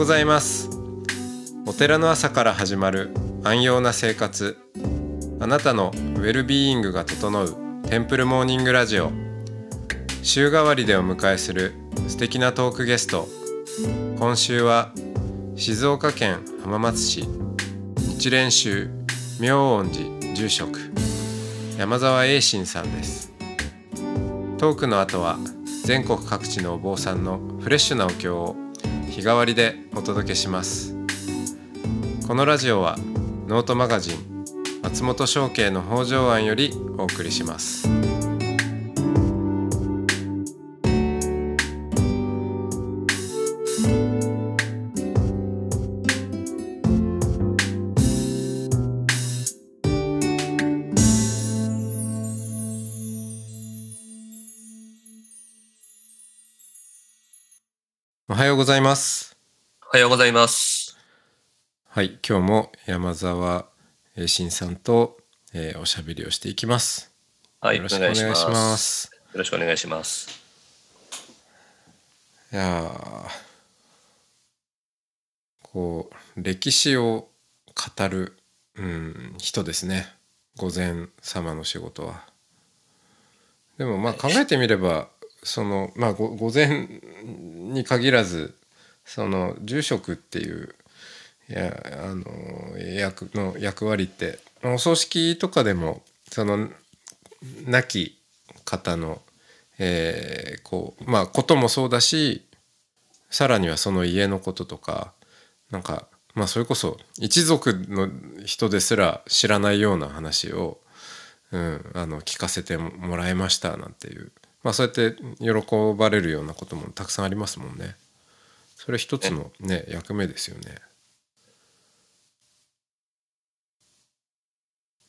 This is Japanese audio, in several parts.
ございます。お寺の朝から始まる安養な生活。あなたのウェルビーイングが整うテンプルモーニングラジオ。週替わりでお迎えする素敵なトークゲスト。今週は静岡県浜松市。日蓮宗明恩寺住職。山沢栄信さんです。トークの後は全国各地のお坊さんのフレッシュなお経を日替わりでお届けします。このラジオはノートマガジン松本商家の北条庵よりお送りします。ようございます。はい今日も山沢栄信さんと、えーおしゃべりをしていきますはい、よろしくお願いしますよろしくお願いします。いやーこう歴史を語る、うん、人ですね御前様の仕事は。でもまあ考えてみればそのまあご御前に限らずその住職っていういやあの役の役割ってお葬式とかでもその亡き方のえーこうまあこともそうだしさらにはその家のこととかなんかまあそれこそ一族の人ですら知らないような話を、うん、あの聞かせてもらいましたなんていうまあそうやって喜ばれるようなこともたくさんありますもんね。それ一つのね役目ですよね。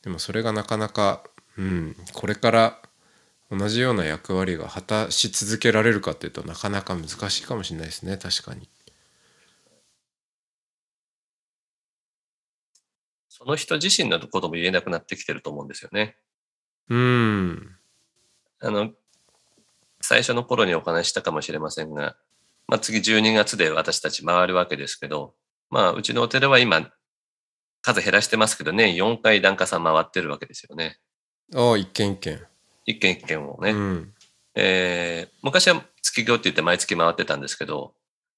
でもそれがなかなか、うん、これから同じような役割が果たし続けられるかっていうとなかなか難しいかもしれないですね確かに。その人自身のことも言えなくなってきてると思うんですよね。うんあの、最初の頃にお話ししたかもしれませんが、まあ次12月で私たち回るわけですけど、まあうちのお寺は今、数減らしてますけどね、4回檀家さん回ってるわけですよね。ああ一軒一軒。一軒一軒をね。うんえー昔は月行って言って毎月回ってたんですけど、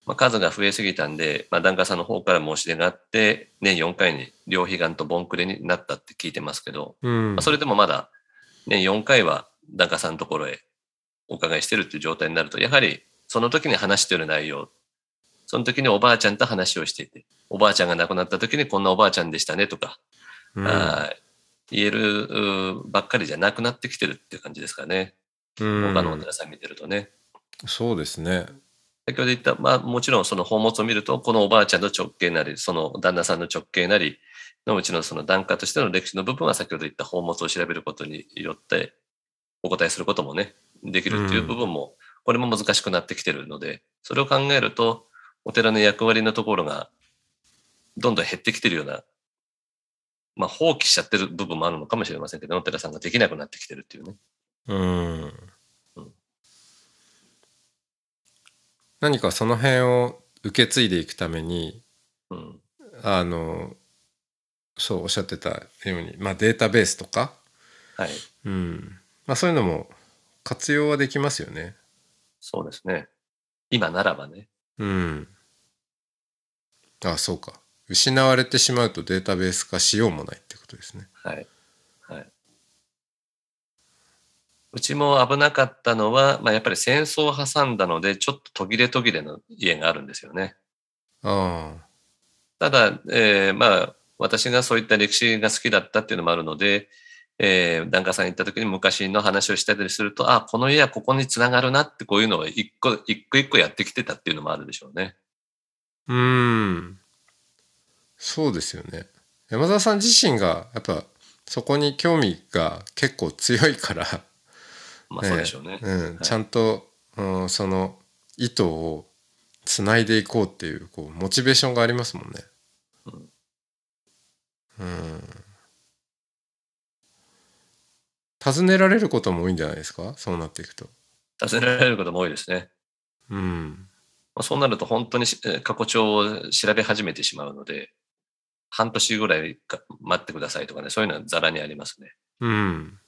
まあ、数が増えすぎたんで、まあ、檀家さんの方から申し出があって、年4回に両彼岸とボンクレになったって聞いてますけど、うんまあ、それでもまだ年4回は檀家さんのところへお伺いしてるっていう状態になると、やはりその時に話してる内容、その時におばあちゃんと話をしていて、おばあちゃんが亡くなった時にこんなおばあちゃんでしたねとか、うんあー言えるばっかりじゃなくなってきてるっていう感じですかね。うん他のお寺さん見てるとね。そうですね。先ほど言った、まあもちろんその宝物を見ると、このおばあちゃんの直系なり、その旦那さんの直系なりのうちのその檀家としての歴史の部分は先ほど言った宝物を調べることによってお答えすることもね、できるっていう部分も、これも難しくなってきてるので、それを考えると、お寺の役割のところがどんどん減ってきてるような、まあ放棄しちゃってる部分もあるのかもしれませんけど、お寺さんができなくなってきてるっていうね。うんうん何かその辺を受け継いでいくためにうん。あのそうおっしゃってたように、まあ、データベースとか、はい。うんまあ、そういうのも活用はできますよね。そうですね。今ならばね。うん。あそうか。失われてしまうとデータベース化しようもないってことですね。はい。はい。うちも危なかったのは、まあ、やっぱり戦争を挟んだので、ちょっと途切れ途切れの家があるんですよね。あただ、えーまあ、私がそういった歴史が好きだったっていうのもあるので、えー、檀家さんに行った時に昔の話をしたりすると、あ、この家はここにつながるなってこういうのを一個、一個一個やってきてたっていうのもあるでしょうね。あ。うん。そうですよね。山澤さん自身がやっぱそこに興味が結構強いから、まあそうでしょうね。うん、いちゃんと、うん、その糸をつないでいこうっていうこうモチベーションがありますもんね。うんうん。尋ねられることも多いんじゃないですか？そうなっていくと。尋ねられることも多いですね。うん。まあ、そうなると本当に過去帳を調べ始めてしまうので、半年ぐらいか待ってくださいとかね、そういうのはザラにありますね。うん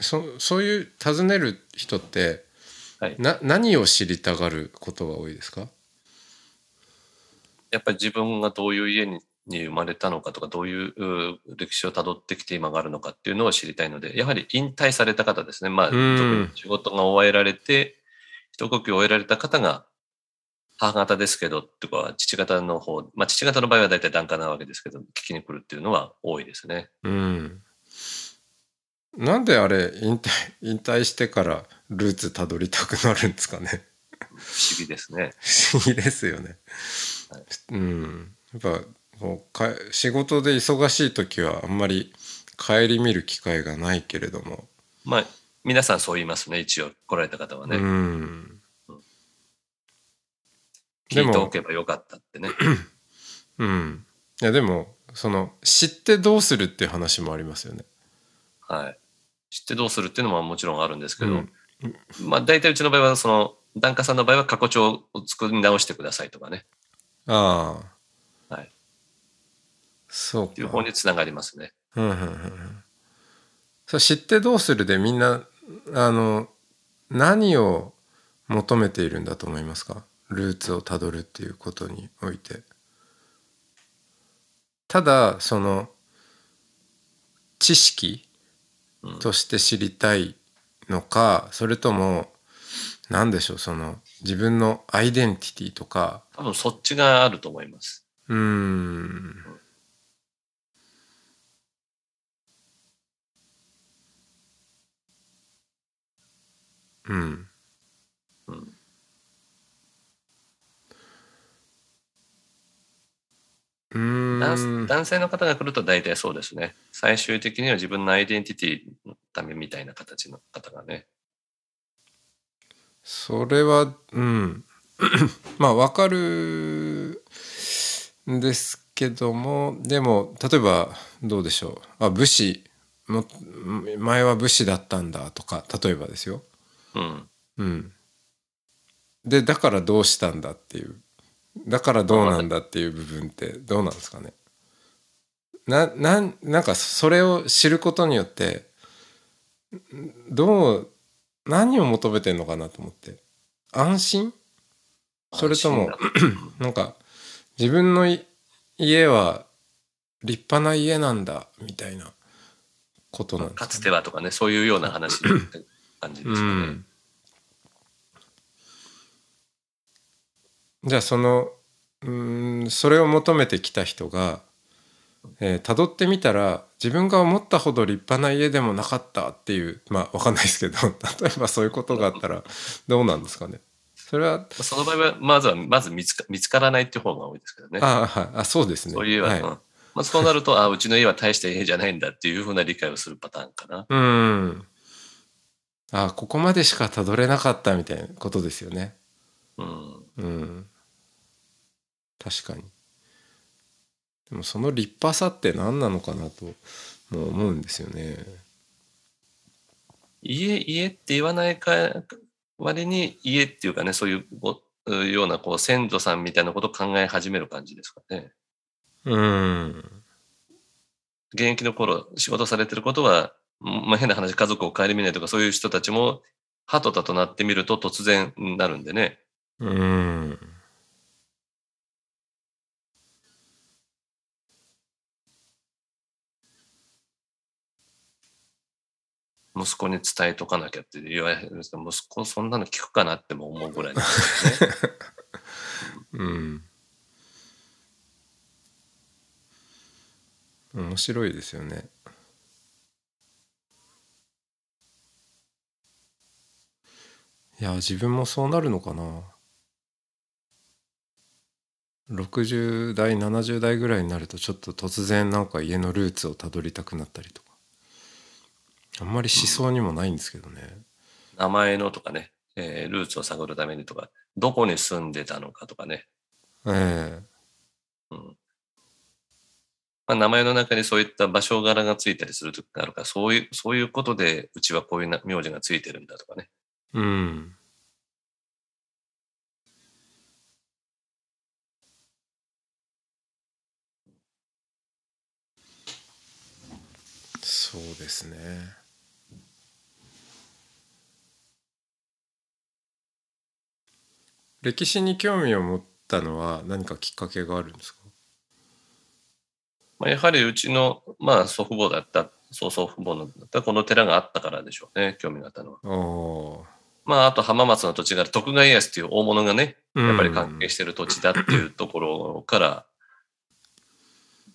そそういう尋ねる人って、はいな何を知りたがることが多いですか？やっぱり自分がどういう家にに生まれたのかとか、どういうう歴史をたどってきて今があるのかっていうのを知りたいので、やはり引退された方ですね。まあ、仕事が終えられて、一呼吸終えられた方が、母方ですけど、とか、父方の方、まあ、父方の場合は大体檀家なわけですけど、聞きに来るっていうのは多いですね。うんなんであれ引退引退してからルーツたどりたくなるんですかね不思議ですね。不思議ですよねはい。うんやっぱこうか仕事で忙しい時はあんまり顧みる機会がないけれども、まあ、皆さんそう言いますね、一応来られた方はね。うん聞いておけばよかったってね。うんいやでもその知ってどうするっていう話もありますよね。はい。知ってどうするっていうのももちろんあるんですけど、うんまあ大体うちの場合は、その、檀家さんの場合は過去帳を作り直してくださいとかね、ああはい。そうっていうか方につながりますね。うんうんうんうんそう知ってどうするでみんなあの何を求めているんだと思いますか？ルーツをたどるっていうことにおいて。ただその知識うんとして知りたいのかそれとも何でしょうその自分のアイデンティティとか多分そっちがあると思います。うーんうんうん。男ん男性の方が来ると大体そうですね。最終的には自分のアイデンティティのためみたいな形の方がね。それはうん まあわかるんですけどもでも例えばどうでしょうあ武士も前は武士だったんだとか例えばですよ。うん。うん、でだからどうしたんだっていう。だからどうなんだっていう部分ってどうなんですかね。ななんなんかそれを知ることによってんどう何を求めてんのかなと思って。安心？それとも なんか自分のい家は立派な家なんだみたいなことなんですかつてはとかね、そういうような話感じですかね。うん、じゃあそのうんそれを求めてきた人がえー辿ってみたら自分が思ったほど立派な家でもなかったっていうまあわかんないですけど 例えばそういうことがあったらどうなんですかね。それはその場合は、まずは、まず見つか見つからないっていう方が多いですけどね。あはい。あそうですね。そういう家は、はい。うん。まあ、そうなると、あうちの家は大した家じゃないんだっていうふうな理解をするパターンかな。うんあここまでしかたどれなかったみたいなことですよね。うん。うん。確かに。でもその立派さって何なのかなともう思うんですよね。家、家って言わないか割に家っていうかね、そういうごようなこう先祖さんみたいなことを考え始める感じですかね。うん。現役の頃、仕事されてることは、まあ、変な話、家族を顧みないとか、そういう人たちも、ハトタとなってみると突然なるんでね。うん息子に伝えとかなきゃって言われるんですけど、息子そんなの聞くかなっても思うぐらいなんですよね。うん面白いですよねいや自分もそうなるのかな。60代70代ぐらいになるとちょっと突然なんか家のルーツをたどりたくなったりとか。あんまり思想にもないんですけどね、名前のとかね、えールーツを探るためにとか、どこに住んでたのかとかね。えうん。まあ、名前の中にそういった場所柄がついたりするときがあるから、そういう、そういうことで、うちはこういうな名字がついてるんだとかね。うん。そうですね。歴史に興味を持ったのは何かきっかけがあるんですか？まあ、やはりうちの、まあ、祖父母だった、曽祖父母のだったこの寺があったからでしょうね、興味があったのは。ああ。まあ、あと浜松の土地が徳川家康っていう大物がね、ーやっぱり関係してる土地だっていうところから、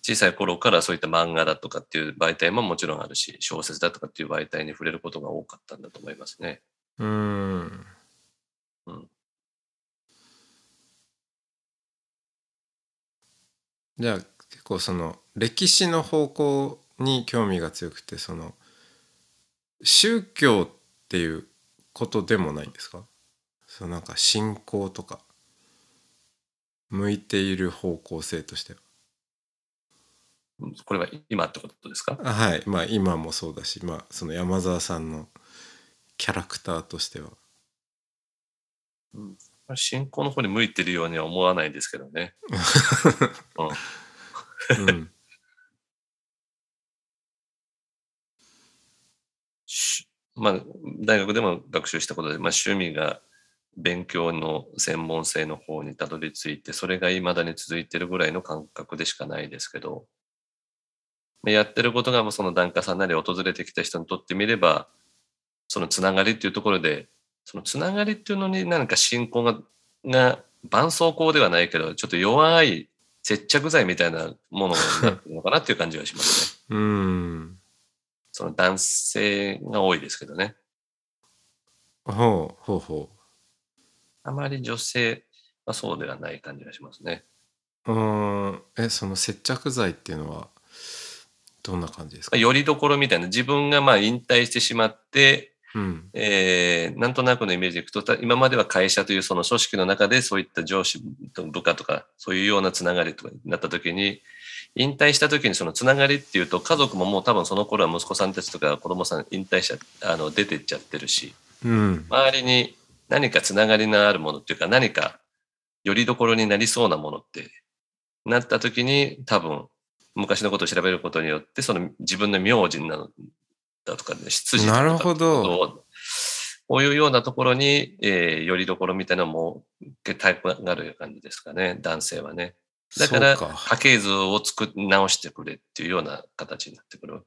小さい頃からそういった漫画だとかっていう媒体ももちろんあるし、小説だとかっていう媒体に触れることが多かったんだと思いますね。うんうん。うん。じゃあ結構その歴史の方向に興味が強くてその宗教っていうことでもないんですか？そのなんか信仰とか。向いている方向性としては。これは今ってことですか？あはい。まあ今もそうだしまあその山沢さんのキャラクターとしては。信仰の方に向いてるようには思わないですけどね。うん。し まあ、大学でも学習したことで、まあ、趣味が勉強の専門性の方にたどり着いて、それが未だに続いてるぐらいの感覚でしかないですけど、まあやってることがその檀家さんなり訪れてきた人にとってみれば、そのつながりっていうところで、そのつながりっていうのに何か信仰が、が、絆創膏ではないけど、ちょっと弱い接着剤みたいなものになってるのかなっていう感じがしますね。うんその男性が多いですけどね。ほうほうほあまり女性はそうではない感じがしますね。うん。えその接着剤っていうのはどんな感じですか、よりどころみたいな、自分がまあ引退してしまって、うん。えーなんとなくのイメージでいくと、た今までは会社というその組織の中でそういった上司と部下とか、そういうようなつながりとかになった時に、引退した時にそのつながりっていうと、家族ももう多分その頃は息子さんたちとか子供さん引退しあの、出てっちゃってるし、うん周りに何かつながりのあるものっていうか何かよりどころになりそうなものってなった時に多分昔のことを調べることによってその自分の名字なのだとか、ね、出自だとかなるほどこういうようなところに、えーよりどころみたいなのもタイプがある感じですかね男性はね。だから家系図を作り直してくれっていうような形になってくる。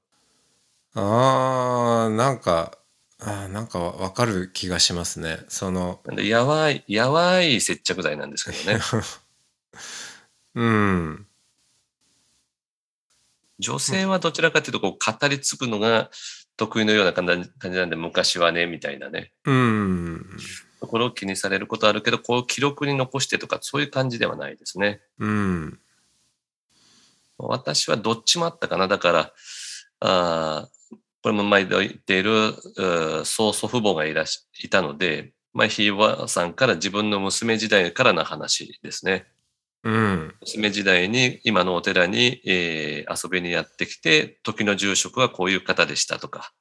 あーなんかあーなんかわかる気がしますね。そのやわい、やわい接着剤なんですけどね。うん。女性はどちらかというと、こう、語り継ぐのが得意のような感じなんで、昔はね、みたいなね、うんところを気にされることあるけど、こう、記録に残してとか、そういう感じではないですね。うん私はどっちもあったかな。だから、あーこれも毎度言っている、曽祖父母がいらしいたので、まあ、ひいばさんから自分の娘時代からの話ですね。うん娘時代に今のお寺に、えー遊びにやってきて、時の住職はこういう方でしたとか、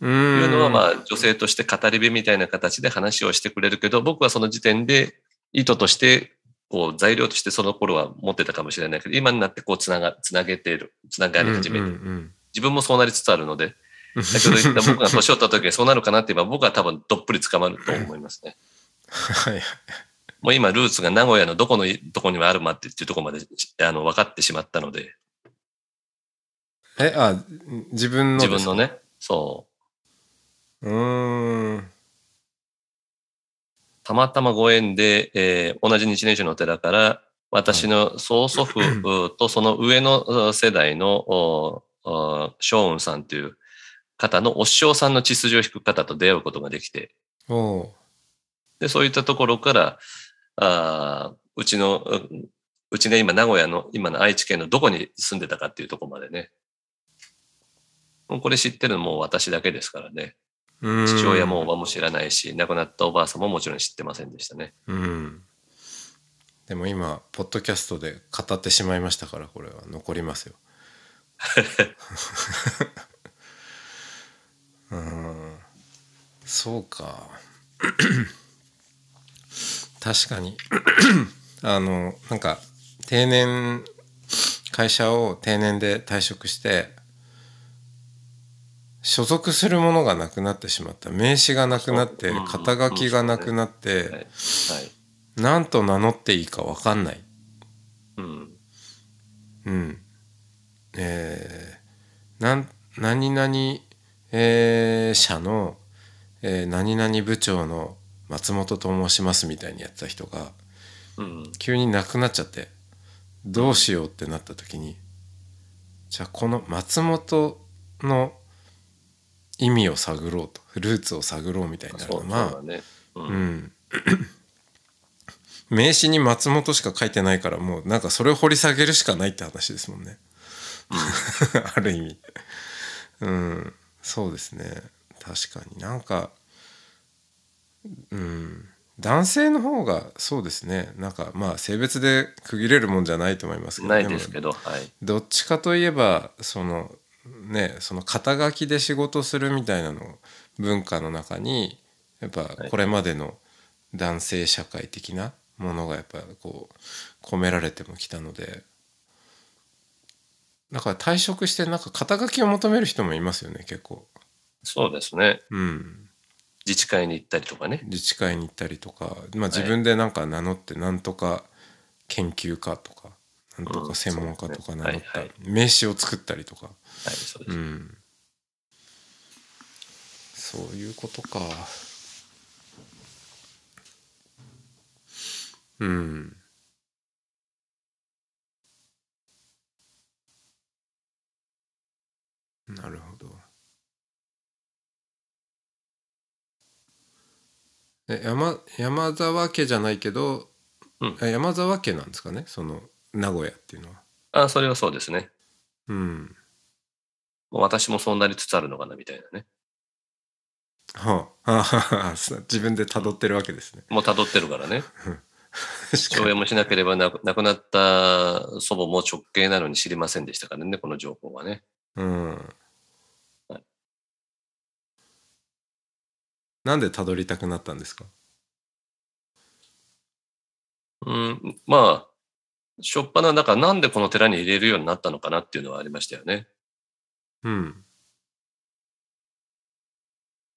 うん。いうのは、まあ、女性として語り部みたいな形で話をしてくれるけど、僕はその時点で意図として、こう、材料としてその頃は持ってたかもしれないけど、今になってこう、つなが、つなげている、つながり始める。うんうん自分もそうなりつつあるので、う ん先ほど言った僕が年を取った時にそうなるかなって言えば、僕は多分どっぷり捕まると思いますね。はいもう今、ルーツが名古屋のどこのとこにもあるまってっていうところまであの分かってしまったので、えあ自分の自分のね、そう。うーんたまたまご縁で、えー同じ日蓮宗のお寺から、私の曽祖父うとその上のう世代のおお昌雲さんという方のお師匠さんの血筋を引く方と出会うことができて、で、そういったところから、あーうちの、ううちが今名古屋の、今の愛知県のどこに住んでたかっていうところまでね。もうこれ知ってるのもう私だけですからね。うん。父親もおばも知らないし、亡くなったおばあさんももちろん知ってませんでしたね。うん。でも今ポッドキャストで語ってしまいましたからこれは残りますよ。うん。そうか。確かに。あのなんか定年会社を定年で退職して所属するものがなくなってしまった名刺がなくなって肩書きがなくなってい。何と名乗っていいか分かんない。うん。うん。えー、なん何々、えー、社の、えー何々部長の松本と申しますみたいにやってた人がうん。急になくなっちゃってどうしようってなった時にじゃあこの松本の意味を探ろうとルーツを探ろうみたいになるのまあそうだね。う。うん。ん 名刺に松本しか書いてないからもうなんかそれを掘り下げるしかないって話ですもんね。ある意味。うん。そうですね。確かに。なんかうん。男性の方がそうですね。なんかまあ性別で区切れるもんじゃないと思いますけど。ないですもけど、はい。どっちかといえばそのねその肩書きで仕事するみたいなの文化の中にやっぱはいこれまでの男性社会的なものがやっぱこう込められてもきたのでだから退職してなんか肩書きを求める人もいますよね結構。そうですね。うん自治会に行ったりとかね。自治会に行ったりとか、まあ、自分でなんか名乗ってなんとか研究家とかなんとか専門家とか名乗った名刺を作ったりとか。はい、そうです。うん。そういうことか。うん。なるほど。え山山沢家じゃないけど、うん。あ山沢家なんですかね？その名古屋っていうのはあ、それはそうですね。うんもう私もそうなりつつあるのかな、みたいなね。はあ、自分で辿ってるわけですね。もう辿ってるからね。確かに証明もしなければなく亡くなった祖母も直系なのに知りませんでしたからね、この情報はね。うんはい。なんで辿りたくなったんですか？うん、まあ、しょっぱな、だからなんでこの寺に入れるようになったのかなっていうのはありましたよね。うん。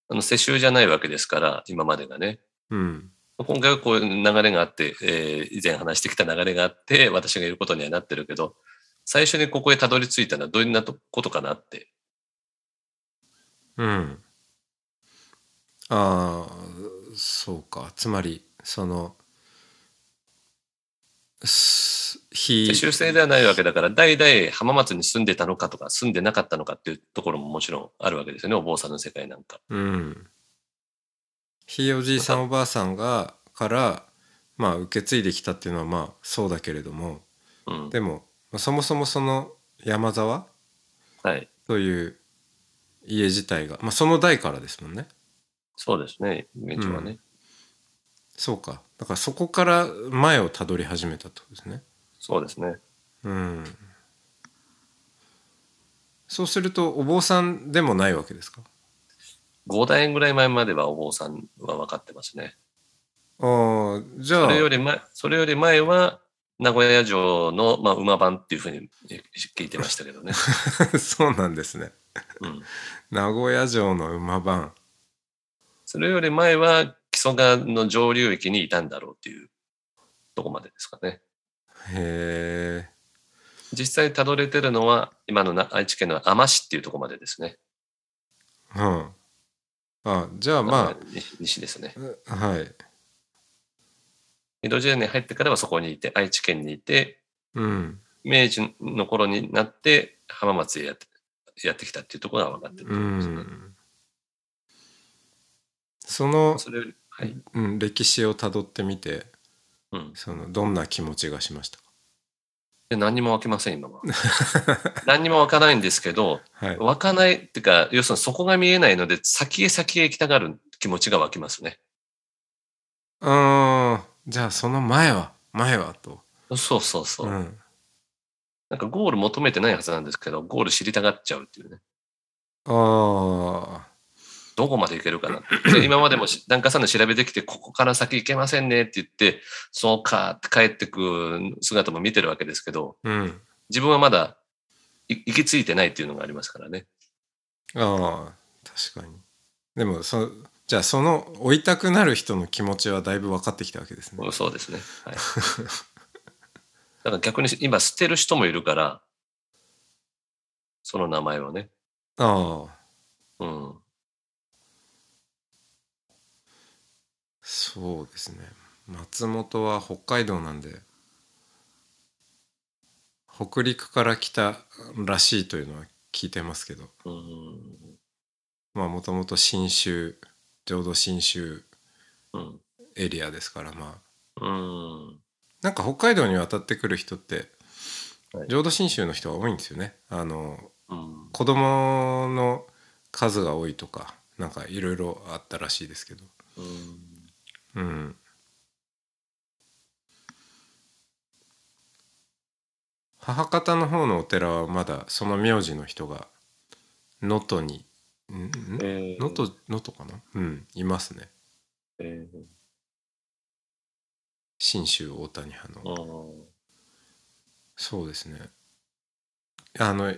あの世襲じゃないわけですから、今までがね。うん。今回はこういう流れがあって、えー以前話してきた流れがあって、私がいることにはなってるけど、最初にここへたどり着いたのはどんなとことかなって。うん。ああ、そうか。つまり、その、す非世襲制ではないわけだから、代々浜松に住んでたのかとか、住んでなかったのかっていうところももちろんあるわけですよね、お坊さんの世界なんか。うん。ひいおじいさんおばあさんが、から、まあ、受け継いできたっていうのは、まあ、そうだけれども、うん。でも、まあそもそもその山沢？はい。という家自体が、まあ、その代からですもんね。そうですね、現状はね。そうか。だからそこから前をたどり始めたってことですね。そうですね。うん。そうするとお坊さんでもないわけですか？5代ぐらい前まではお坊さんは分かってますね。ああ、じゃあそれ、より前、それより前は、名古屋城の、まあ、馬番っていうふうに聞いてましたけどね。そうなんですね。うん。名古屋城の馬番。それより前は、木曽川の上流域にいたんだろうっていうとこまでですかね。へえ。実際たどれてるのは、今のな愛知県の海士っていうとこまでですね。うん。あじゃあま西西ですね。あ、はい。江戸時代に入ってからはそこにいて、愛知県にいて、うん。明治の頃になって浜松へやってやってきたっていうところが分かってるとう思いますね。ん。その、はい。うん、歴史をたどってみて、うん。そのどんな気持ちがしました？かで何にも湧きません、今は。何にも湧かないんですけど、はい。湧かないっていうか、要するにそこが見えないので、先へ先へ行きたがる気持ちが湧きますね。うーん。じゃあその前は、前はと。そうそうそう。うん。なんかゴール求めてないはずなんですけど、ゴール知りたがっちゃうっていうね。ああ。どこまで行けるかな。で今までもし檀家さんの調べてきて、ここから先行けませんねって言って、そうかって帰ってく姿も見てるわけですけど、うん。自分はまだい行き着いてないっていうのがありますからね。ああ。確かにでもそじゃあその追いたくなる人の気持ちはだいぶ分かってきたわけですねうんそうですね。はい。だから逆に今捨てる人もいるから、その名前をね。ああうん。そうですね松本は北海道なんで北陸から来たらしいというのは聞いてますけどうん。まあもともと信州浄土真宗うん。エリアですからまあうん。なんか北海道に渡ってくる人ってはい浄土真宗の人が多いんですよねあのうん。子供の数が多いとかなんかいろいろあったらしいですけどうん。うん。母方の方のお寺はまだその名字の人が能登にん？ん？えー。能登能登かな？うん。いますね。え信州大谷派の。そうですね。あのい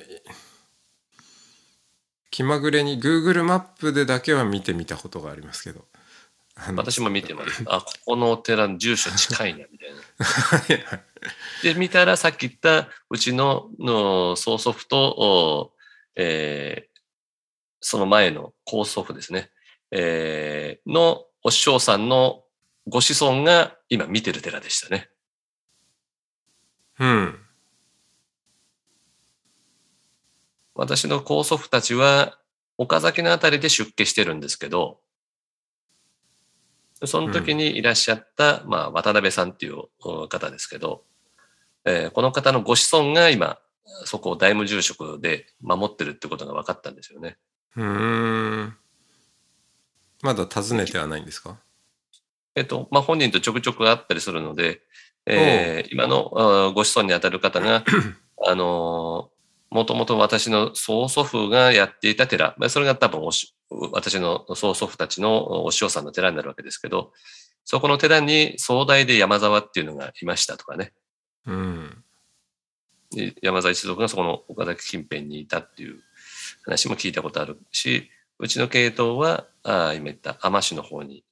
気まぐれに Google マップでだけは見てみたことがありますけど私も見てます。あ、ここのお寺の住所近いな、みたいな。で、見たらさっき言ったうちのの曽祖父と、おえーその前の高祖父ですね、えーのお師匠さんのご子孫が今見てる寺でしたね。うん私の高祖父たちは岡崎のあたりで出家してるんですけど、その時にいらっしゃった、まあ、渡辺さんっていうお方ですけど、えーこの方のご子孫が今、そこを大務住職で守ってるってことが分かったんですよね。うーん。まだ訪ねてはないんですか？えっと、まあ、本人とちょくちょく会ったりするので、えー今のご子孫にあたる方が、あのーもともと私の曽祖父がやっていた寺、まあそれが多分おし私の曽祖父たちのお師匠さんの寺になるわけですけど、そこの寺に総大で山沢っていうのがいましたとかね。うんで山沢一族がそこの岡崎近辺にいたっていう話も聞いたことあるし、うちの系統は、ああ今言った天市の方に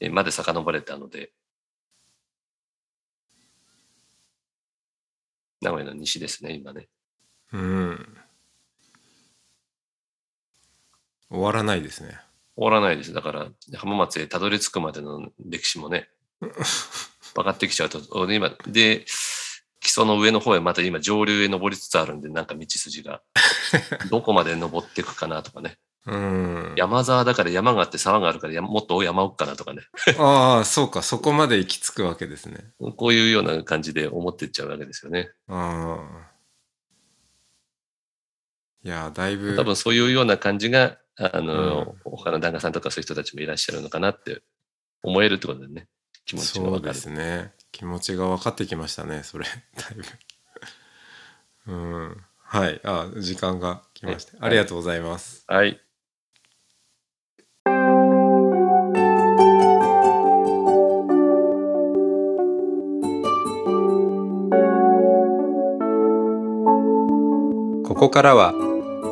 えまで遡れたので、名古屋の西ですね、今ね。うん終わらないですね終わらないです。だから、浜松へたどり着くまでの歴史もね、分かってきちゃうと、お今、で、基礎の上の方へまた今上流へ登りつつあるんで、なんか道筋が、どこまで登っていくかなとかね。うん山沢だから山があって沢があるから山もっと山奥かなとかね。ああそうかそこまで行き着くわけですねこういうような感じで思っていっちゃうわけですよね。ああいやだいぶ多分そういうような感じが、あの、うん。他の旦那さんとかそういう人たちもいらっしゃるのかなって思えるってことでね、気持ちがそうで。すね。気持ちが分かってきましたねそれ。だいぶ。うん。はい。あ時間が来ました、はい。ありがとうございます。はい。ここからは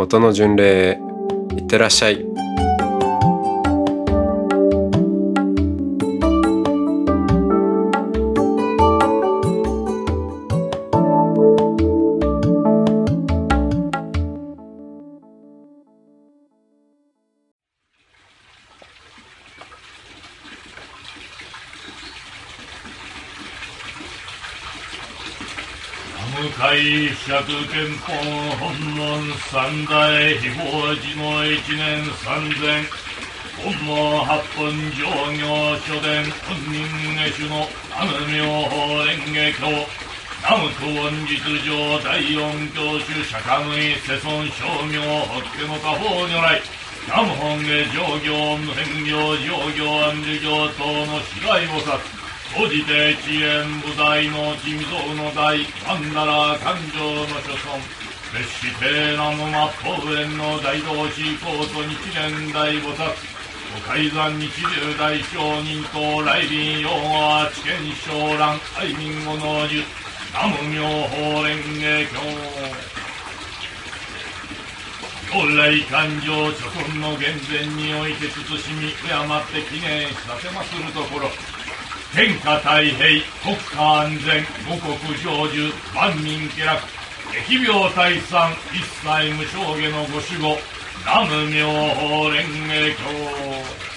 音の巡礼へいってらっしゃい。憲法本門三代非法寺の一年三千。本門八本上行書伝本人下手の阿無妙法蓮華経。南無東恩実上第四教主釈迦無意世尊称名法華の他方如来。南無本下上行無変行上行安寿行等の死骸菩薩。当じて遅延部大の珍蔵の大曼荼羅感情の諸尊別して南無末法縁の大同士高祖日蓮大菩薩お海山日流大商人と来臨用は知見昇蘭愛民語の樹南無妙法蓮華経。如来感情諸尊の厳然において慎み敬って記念させまするところ。天下太平国家安全五国成就万民気楽疫病退散一切無償下のご守護南無妙法蓮華経。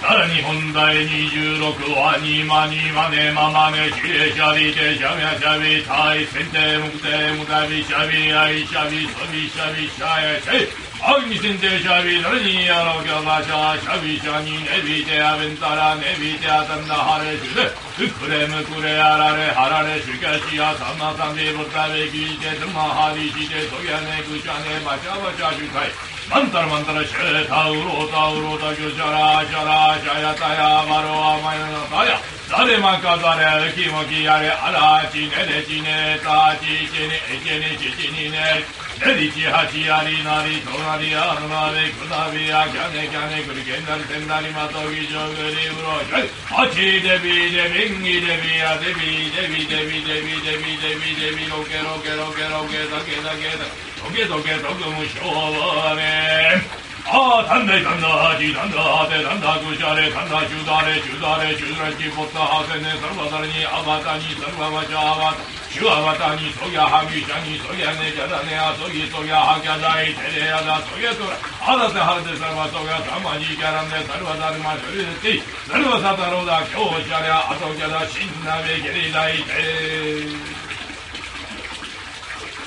さらに本題二十六は二マニマネまマネシエシャリテシャミャシャビタイセンテむくてむたびしゃビあいしゃビそびしゃビしゃエしゃいあグにせんてシャビダレニアロキャバゃャシャしゃャニネビテアベンタラネビテアタンダハレシュレクレくれレアれレられレシュキャシアサマサンディブタベキテトマハリシテトギャネクシャネばしゃバシャシュカイ Mantar mantar şe tavro tavro da gözara jara jaya taya maro amayana taya. Dare manka dare ki maki yare ala çine de çine ta çi çene ekene çiçini ne. Neri çi haçi yari nari tonari aruna ve kudavi ya kane kane kurkenler tendari matogi jogri bro jay. Haçi debi debi ngi debi ya debi debi debi debi debi debi debi roke roke roke roke dake dake dake. ビデビロケロケロケロケダケダケダトゲトゲトグムショワネああ、たんだいたんだ、はじたんだ、はてたんだ、ぐしゃれ、たんだ、しゅだれ、しゅだれ、しゅらち、ぽった、はせね、さるばだれに、あばたに、さるばばちゃあばた、しゅあばたに、そぎゃはぎしゃに、そぎゃね、じゃだね、あそぎ、そぎゃはきゃだい、てれやだ、そぎゃとら、あだてはらてさるばそぎゃ、たまじきゃらんで、さるばだるましょりでて、さるばさたろうだ、きょうしゃりゃ、あときゃだ、しんなべけりだいて。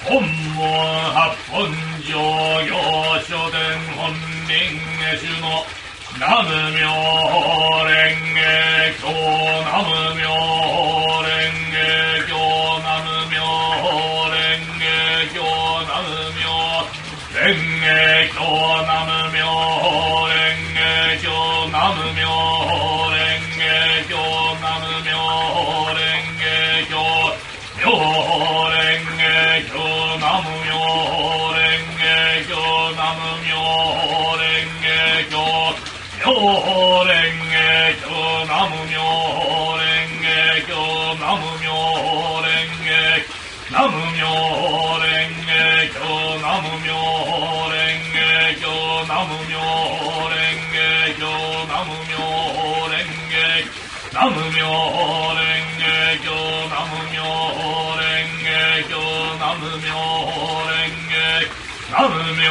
本門八本上行書伝本人下主の南無妙法蓮華経南無南無妙蓮華南無妙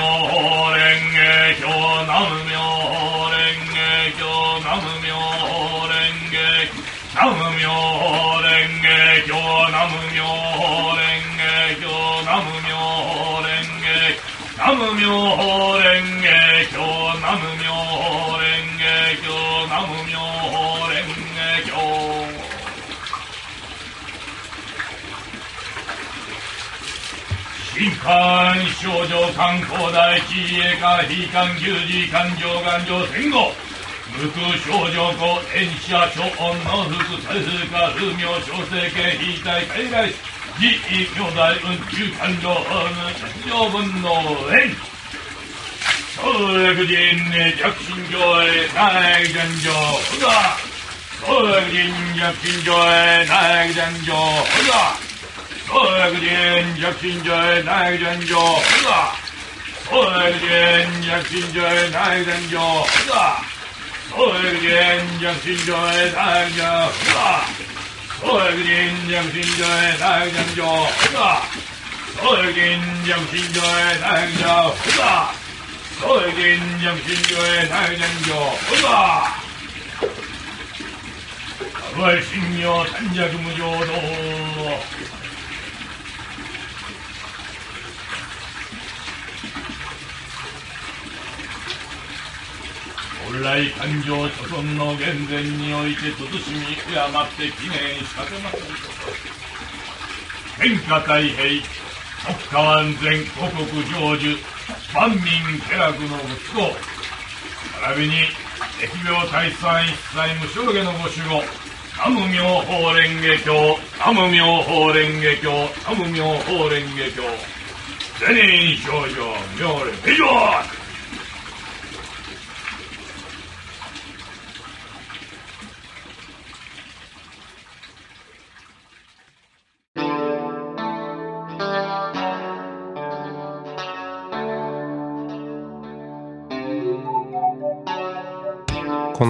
蓮華経南無妙蓮華経南無妙蓮華南無妙蓮華経南無妙蓮華経南無妙蓮華南無妙蓮華経南無妙法蓮華経南無妙法蓮華経新刊少女観光大地へか非官牛事勘定勘定戦後無空少女子演者超音の福財風化風名小生権非大海外自意兄弟運中勘定無上分の縁。総略人弱心上へ内戦場ほが総略人弱心上へ内戦場ほが 어그린 약신자의 나이 된조 어그린 약신자의 나이 된조 어그린 약신자의 나이 된조 어그린 약신자의 나이 된조 어그린 약신자의 나이 된조 어그린 약신자의 나이 된조 월신여 단자주무조도. 本来感情諸村の厳前において慎み敬って記念しかけません天下太平国家安全五国成就万民家楽の息子。並びに疫病退散一切無償下のご守護。南無妙法蓮華経南無妙法蓮華経南無妙法蓮華経。ゼニー少女妙蓮以上